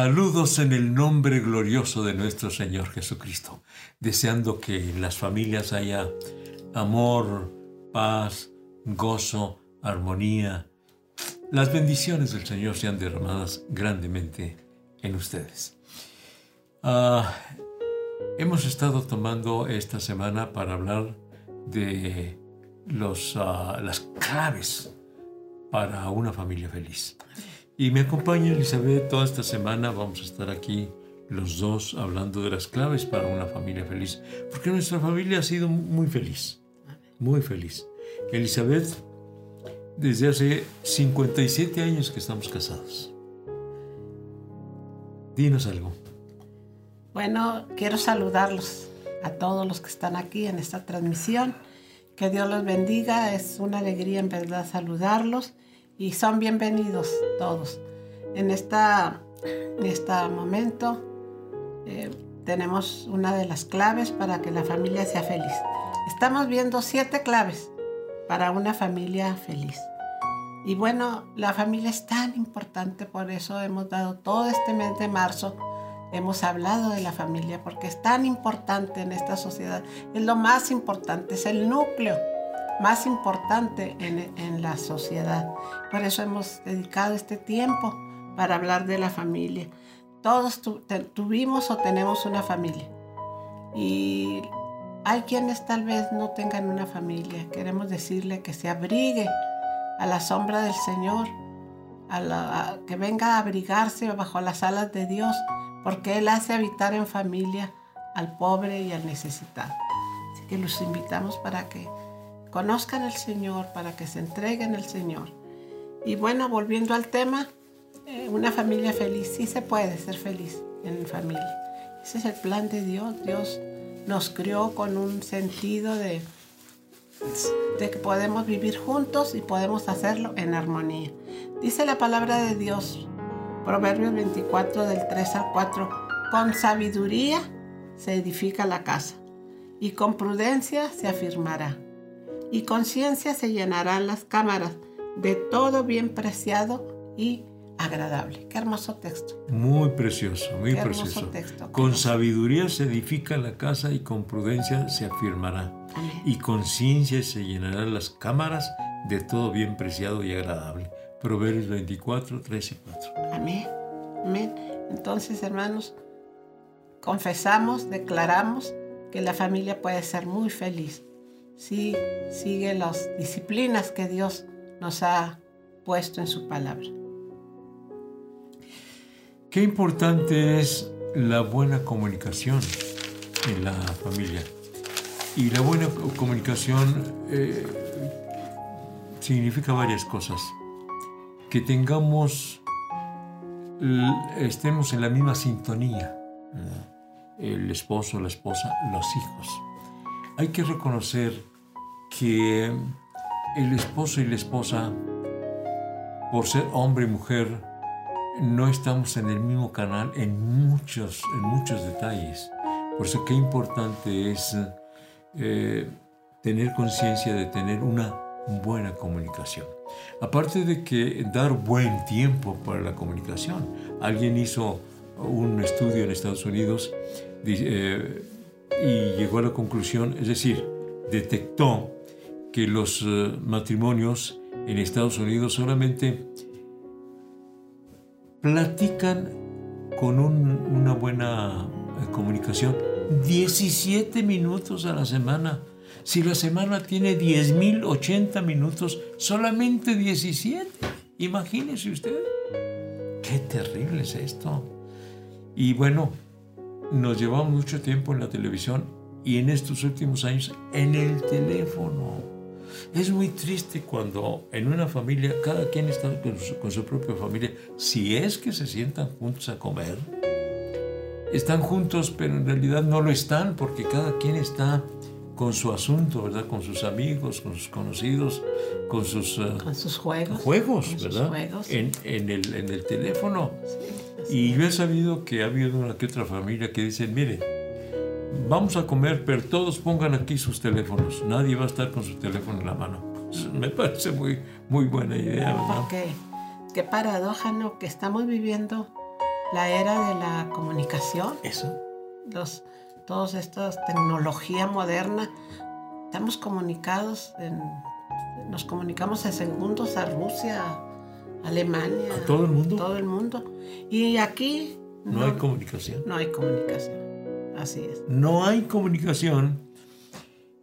Saludos en el nombre glorioso de nuestro Señor Jesucristo, deseando que en las familias haya amor, paz, gozo, armonía. Las bendiciones del Señor sean derramadas grandemente en ustedes. Ah, hemos estado tomando esta semana para hablar de los, ah, las claves para una familia feliz. Y me acompaña Elizabeth toda esta semana. Vamos a estar aquí los dos hablando de las claves para una familia feliz. Porque nuestra familia ha sido muy feliz. Muy feliz. Elizabeth, desde hace 57 años que estamos casados. Dinos algo. Bueno, quiero saludarlos a todos los que están aquí en esta transmisión. Que Dios los bendiga. Es una alegría en verdad saludarlos y son bienvenidos todos. En, esta, en este momento eh, tenemos una de las claves para que la familia sea feliz. Estamos viendo siete claves para una familia feliz. Y bueno, la familia es tan importante, por eso hemos dado todo este mes de marzo, hemos hablado de la familia, porque es tan importante en esta sociedad, es lo más importante, es el núcleo más importante en, la sociedad. Por eso hemos dedicado este tiempo para hablar de la familia. Todos tuvimos o tenemos una familia. Y hay quienes tal vez no tengan una familia. Queremos decirle que se abrigue a la sombra del Señor, a que venga a abrigarse bajo las alas de Dios, porque Él hace habitar en familia al pobre y al necesitado. Así que los invitamos para que conozcan al Señor, para que se entreguen al Señor. Y bueno, volviendo al tema, eh, una familia feliz, sí se puede ser feliz en familia. Ese es el plan de Dios. Dios nos crió con un sentido de, de que podemos vivir juntos y podemos hacerlo en armonía. Dice la palabra de Dios, Proverbios 24 del 3 al 4, con sabiduría se edifica la casa y con prudencia se afirmará y conciencia se llenarán las cámaras de todo bien preciado y agradable. Qué hermoso texto. Muy precioso, muy precioso. con sabiduría se edifica la casa y con prudencia se afirmará. Y con ciencia se llenarán las cámaras de todo bien preciado y agradable. Proverbios 24, 3 y 4. Amén. Amén. Entonces, hermanos, confesamos, declaramos que la familia puede ser muy feliz si sigue las disciplinas que Dios nos ha puesto en su palabra. Qué importante es la buena comunicación en la familia. Y la buena comunicación eh, significa varias cosas. Que tengamos, estemos en la misma sintonía. El esposo, la esposa, los hijos hay que reconocer que el esposo y la esposa, por ser hombre y mujer, no estamos en el mismo canal en muchos, en muchos detalles. Por eso qué importante es eh, tener conciencia de tener una buena comunicación. Aparte de que dar buen tiempo para la comunicación. Alguien hizo un estudio en Estados Unidos eh, y llegó a la conclusión, es decir, detectó que los eh, matrimonios en Estados Unidos solamente platican con una buena eh, comunicación 17 minutos a la semana. Si la semana tiene 10.080 minutos, solamente 17. Imagínese usted. Qué terrible es esto. Y bueno, nos llevamos mucho tiempo en la televisión y en estos últimos años en el teléfono. Es muy triste cuando en una familia cada quien está con su, propia familia, si es que se sientan juntos a comer. Están juntos, pero en realidad no lo están porque cada quien está con su asunto, ¿verdad? Con sus amigos, con sus conocidos, con sus, eh, con sus juegos. Juegos, ¿verdad? En, en, el, en el teléfono. Y yo he sabido que ha habido una que otra familia que dicen, mire, vamos a comer, pero todos pongan aquí sus teléfonos. Nadie va a estar con su teléfono en la mano. me parece muy, muy buena idea, ¿verdad? Porque qué paradoja, ¿no? Que estamos viviendo la era de la comunicación. Eso. Los, todas estas tecnología moderna, estamos comunicados, en, nos comunicamos en segundos a Rusia, Alemania. ¿A todo el mundo? Todo el mundo. Y aquí... No, hay comunicación. No hay comunicación. Así es. No hay comunicación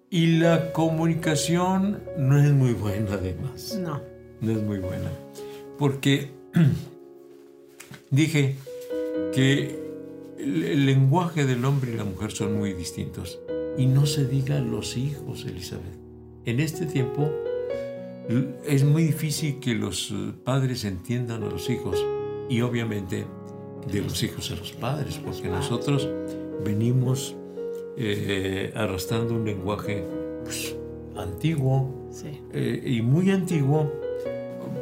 y la comunicación no es muy buena además. No. No es muy buena. Porque dije que el lenguaje del hombre y la mujer son muy distintos. Y no se digan los hijos, Elizabeth. En este tiempo es muy difícil que los padres entiendan a los hijos y obviamente de los hijos a los padres, porque nosotros venimos eh, arrastrando un lenguaje pues, antiguo eh, y muy antiguo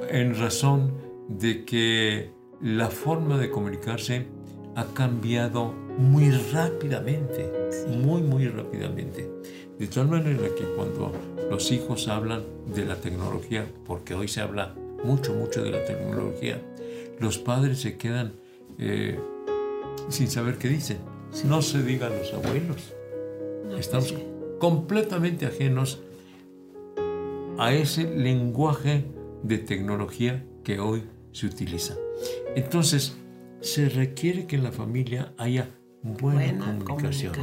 en razón de que la forma de comunicarse ha cambiado muy rápidamente, muy, muy rápidamente. De tal manera que cuando los hijos hablan de la tecnología, porque hoy se habla mucho, mucho de la tecnología, los padres se quedan eh, sin saber qué dicen. No se digan los abuelos. Estamos pues completamente ajenos a ese lenguaje de tecnología que hoy se utiliza. Entonces, se requiere que en la familia haya buena, comunicación.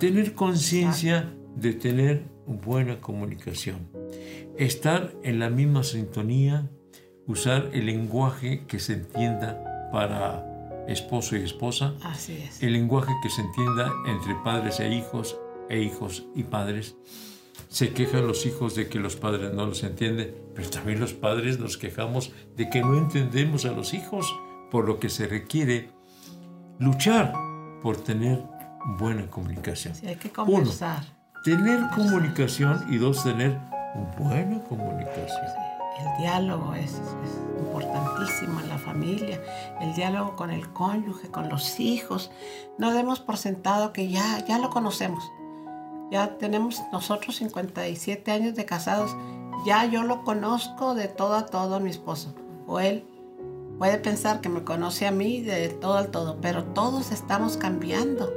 Tener conciencia de tener buena comunicación. Estar en la misma sintonía, usar el lenguaje que se entienda para esposo y esposa. Así es. El lenguaje que se entienda entre padres e hijos, e hijos y padres. Se quejan los hijos de que los padres no los entienden, pero también los padres nos quejamos de que no entendemos a los hijos, por lo que se requiere luchar por tener buena comunicación. Sí, hay que conversar. tener comunicación y dos, tener buena comunicación. El diálogo es, importantísimo en la familia, el diálogo con el cónyuge, con los hijos. No demos por sentado que ya, ya lo conocemos. Ya tenemos nosotros 57 años de casados, ya yo lo conozco de todo a todo mi esposo. O él puede pensar que me conoce a mí de todo al todo, pero todos estamos cambiando.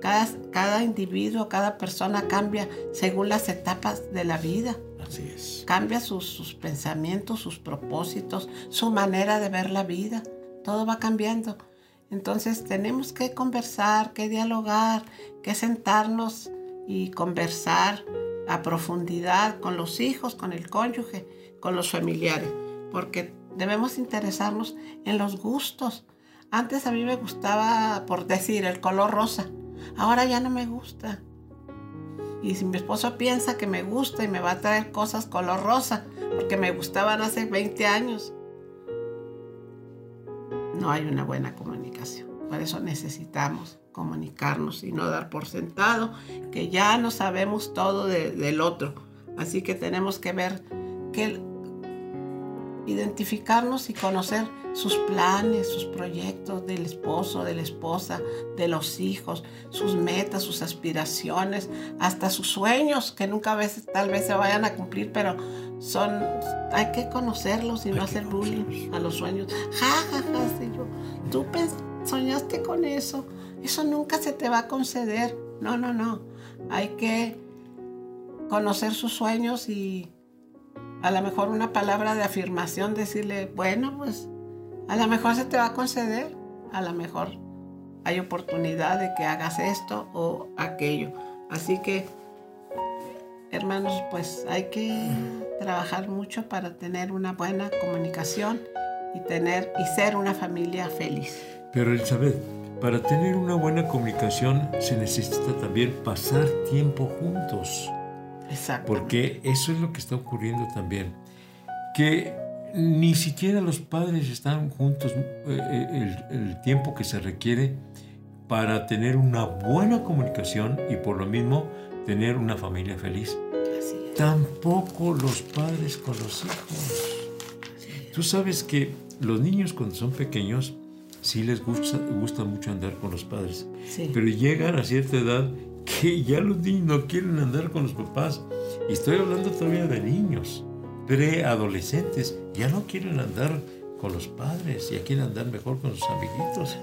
Cada, cada individuo, cada persona cambia según las etapas de la vida. Así es. Cambia sus, sus, pensamientos, sus propósitos, su manera de ver la vida. Todo va cambiando. Entonces tenemos que conversar, que dialogar, que sentarnos y conversar a profundidad con los hijos, con el cónyuge, con los familiares, porque debemos interesarnos en los gustos. Antes a mí me gustaba, por decir, el color rosa. Ahora ya no me gusta. Y si mi esposo piensa que me gusta y me va a traer cosas color rosa, porque me gustaban hace 20 años, no hay una buena comunicación. Por eso necesitamos comunicarnos y no dar por sentado que ya no sabemos todo del otro. Así que tenemos que ver que identificarnos y conocer sus planes, sus proyectos del esposo, de la esposa, de los hijos, sus metas, sus aspiraciones, hasta sus sueños, que nunca a veces tal vez se vayan a cumplir, pero son, hay que conocerlos y no hacer bullying a los sueños. Ja, ja, ja, yo, tú soñaste con eso, eso nunca se te va a conceder. No, no, no. Hay que conocer sus sueños y a lo mejor una palabra de afirmación, decirle, bueno, pues a lo mejor se te va a conceder, a lo mejor hay oportunidad de que hagas esto o aquello. Así que, hermanos, pues hay que trabajar mucho para tener una buena comunicación y tener y ser una familia feliz. Pero Elizabeth, para tener una buena comunicación se necesita también pasar tiempo juntos. Exacto. Porque eso es lo que está ocurriendo también. Que ni siquiera los padres están juntos eh, eh, el, tiempo que se requiere para tener una buena comunicación y por lo mismo tener una familia feliz. Tampoco los padres con los hijos. Tú sabes que los niños cuando son pequeños sí les gusta, gusta mucho andar con los padres, pero llegan a cierta edad que ya los niños no quieren andar con los papás. Y estoy hablando todavía de niños preadolescentes ya no quieren andar con los padres y a quién andar mejor con sus amiguitos.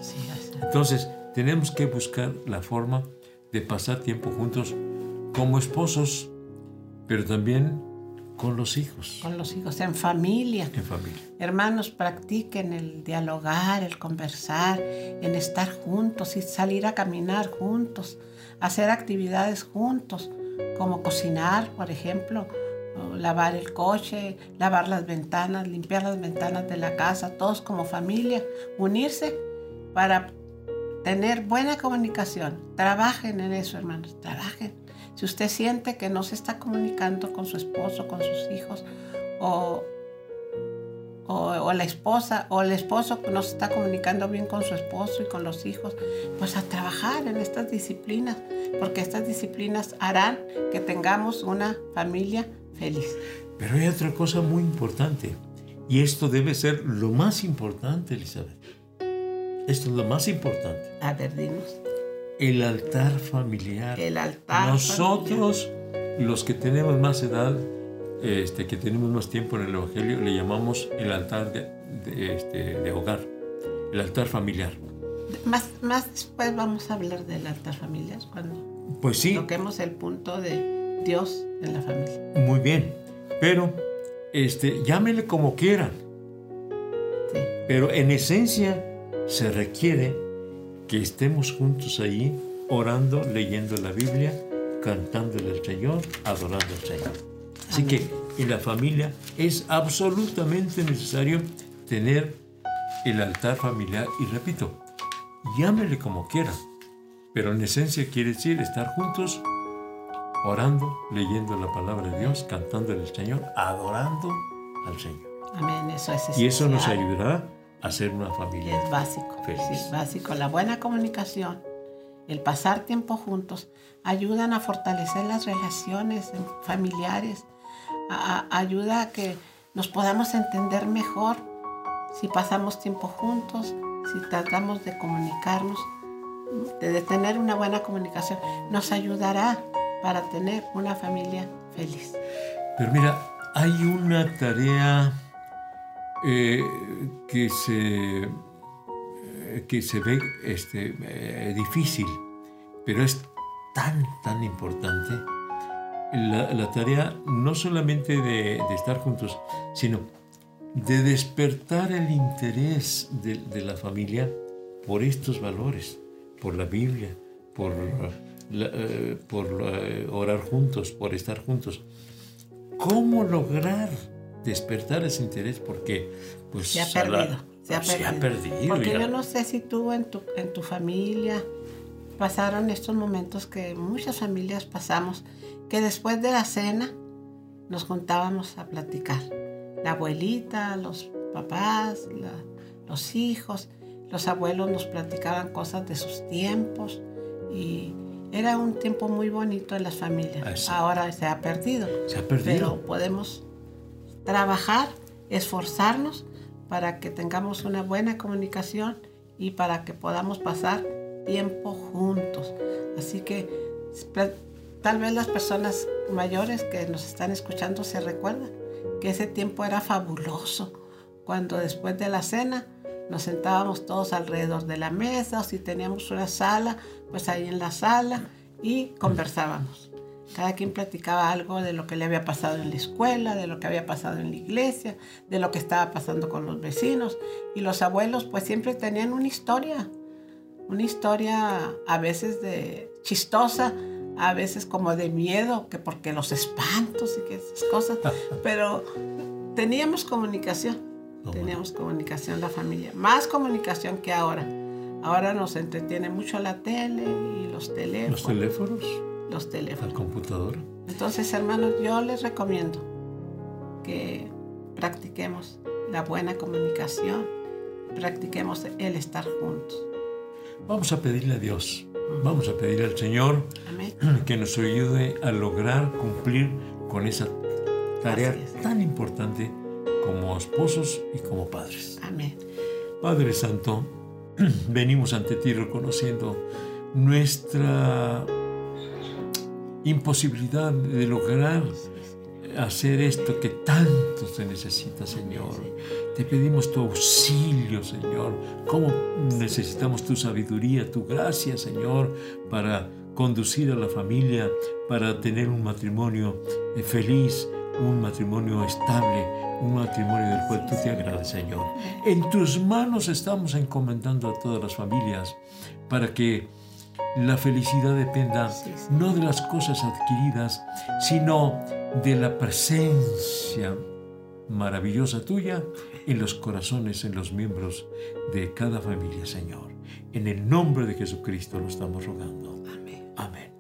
Entonces, tenemos que buscar la forma de pasar tiempo juntos como esposos, pero también con los hijos, Con los hijos, en familia. en familia. Hermanos, practiquen el dialogar, el conversar, en estar juntos y salir a caminar juntos, hacer actividades juntos, como cocinar, por ejemplo, lavar el coche, lavar las ventanas, limpiar las ventanas de la casa, todos como familia, unirse para tener buena comunicación. Trabajen en eso, hermanos, trabajen. Si usted siente que no se está comunicando con su esposo, con sus hijos, o, o, o la esposa, o el esposo que no se está comunicando bien con su esposo y con los hijos, pues a trabajar en estas disciplinas, porque estas disciplinas harán que tengamos una familia feliz. Pero hay otra cosa muy importante, y esto debe ser lo más importante, Elizabeth. Esto es lo más importante. A ver, dinos. El altar familiar. El altar. Nosotros, los que tenemos más edad, este, que tenemos más tiempo en el Evangelio, le llamamos el altar de, de, este, de hogar, el altar familiar. Más, más después vamos a hablar del altar familiar, cuando Pues sí, toquemos el punto de Dios en la familia. muy bien, pero este, llámele como quieran, Sí. pero en esencia se requiere que estemos juntos ahí, orando, leyendo la Biblia, cantándole al Señor, adorando al Señor. Así que en la familia es absolutamente necesario tener el altar familiar y repito, llámele como quiera, pero en esencia quiere decir estar juntos, orando, leyendo la palabra de Dios, cantándole al Señor, adorando al Señor. Amén, eso es Y eso nos esencial. ayudará a ser una familia. Es básico, Feliz. sí, es básico. La buena comunicación, el pasar tiempo juntos, ayudan a fortalecer las relaciones familiares, ayuda a que nos podamos entender mejor si pasamos tiempo juntos, si tratamos de comunicarnos, de, de tener una buena comunicación, nos ayudará para tener una familia feliz. Pero mira, hay una tarea eh, que, se, eh, que se ve este, eh, difícil, pero es tan, tan importante. La, la tarea no solamente de, de estar juntos, sino de despertar el interés de, de la familia por estos valores, por la Biblia, por, la- eh, por eh, orar juntos, por estar juntos. ¿Cómo lograr despertar ese interés? Porque pues Se ha perdido, se ha se perdido. ha perdido, Porque ya. yo no sé si tú en tu, en tu familia pasaron estos momentos que muchas familias pasamos, que después de la cena nos juntábamos a platicar. La abuelita, los papás, la- los hijos, los abuelos nos platicaban cosas de sus tiempos y era un tiempo muy bonito en las familias. Ah. Ahora se ha perdido. Se ha perdido. Pero podemos trabajar, esforzarnos para que tengamos una buena comunicación y para que podamos pasar tiempo juntos. Así que tal vez las personas mayores que nos están escuchando se recuerdan que ese tiempo era fabuloso, cuando después de la cena nos sentábamos todos alrededor de la mesa o si teníamos una sala, pues ahí en la sala y conversábamos. Cada quien platicaba algo de lo que le había pasado en la escuela, de lo que había pasado en la iglesia, de lo que estaba pasando con los vecinos. Y los abuelos pues siempre tenían una historia, una historia a veces de chistosa, a veces como de miedo, que porque los espantos y que esas cosas. Pero teníamos comunicación, No, teníamos comunicación la familia, más comunicación que ahora. Ahora nos entretiene mucho la tele y los teléfonos. Los teléfonos, los la teléfonos. computadora. Entonces, hermanos, yo les recomiendo que practiquemos la buena comunicación, practiquemos el estar juntos. Vamos a pedirle a Dios, vamos a pedirle al Señor Amén. que nos ayude a lograr cumplir con esa tarea es. tan importante como esposos y como padres. Amén. Padre Santo, venimos ante ti reconociendo nuestra imposibilidad de lograr hacer esto que tanto se necesita, Señor. Te pedimos tu auxilio, Señor. Cómo necesitamos tu sabiduría, tu gracia, Señor, para conducir a la familia, para tener un matrimonio eh, feliz, un matrimonio estable, un matrimonio del cual tú te agrades, Señor. En tus manos estamos encomendando a todas las familias para que la felicidad dependa no de las cosas adquiridas, sino de la presencia maravillosa tuya en los corazones, en los miembros de cada familia, Señor. En el nombre de Jesucristo lo estamos rogando. Amén. Amén.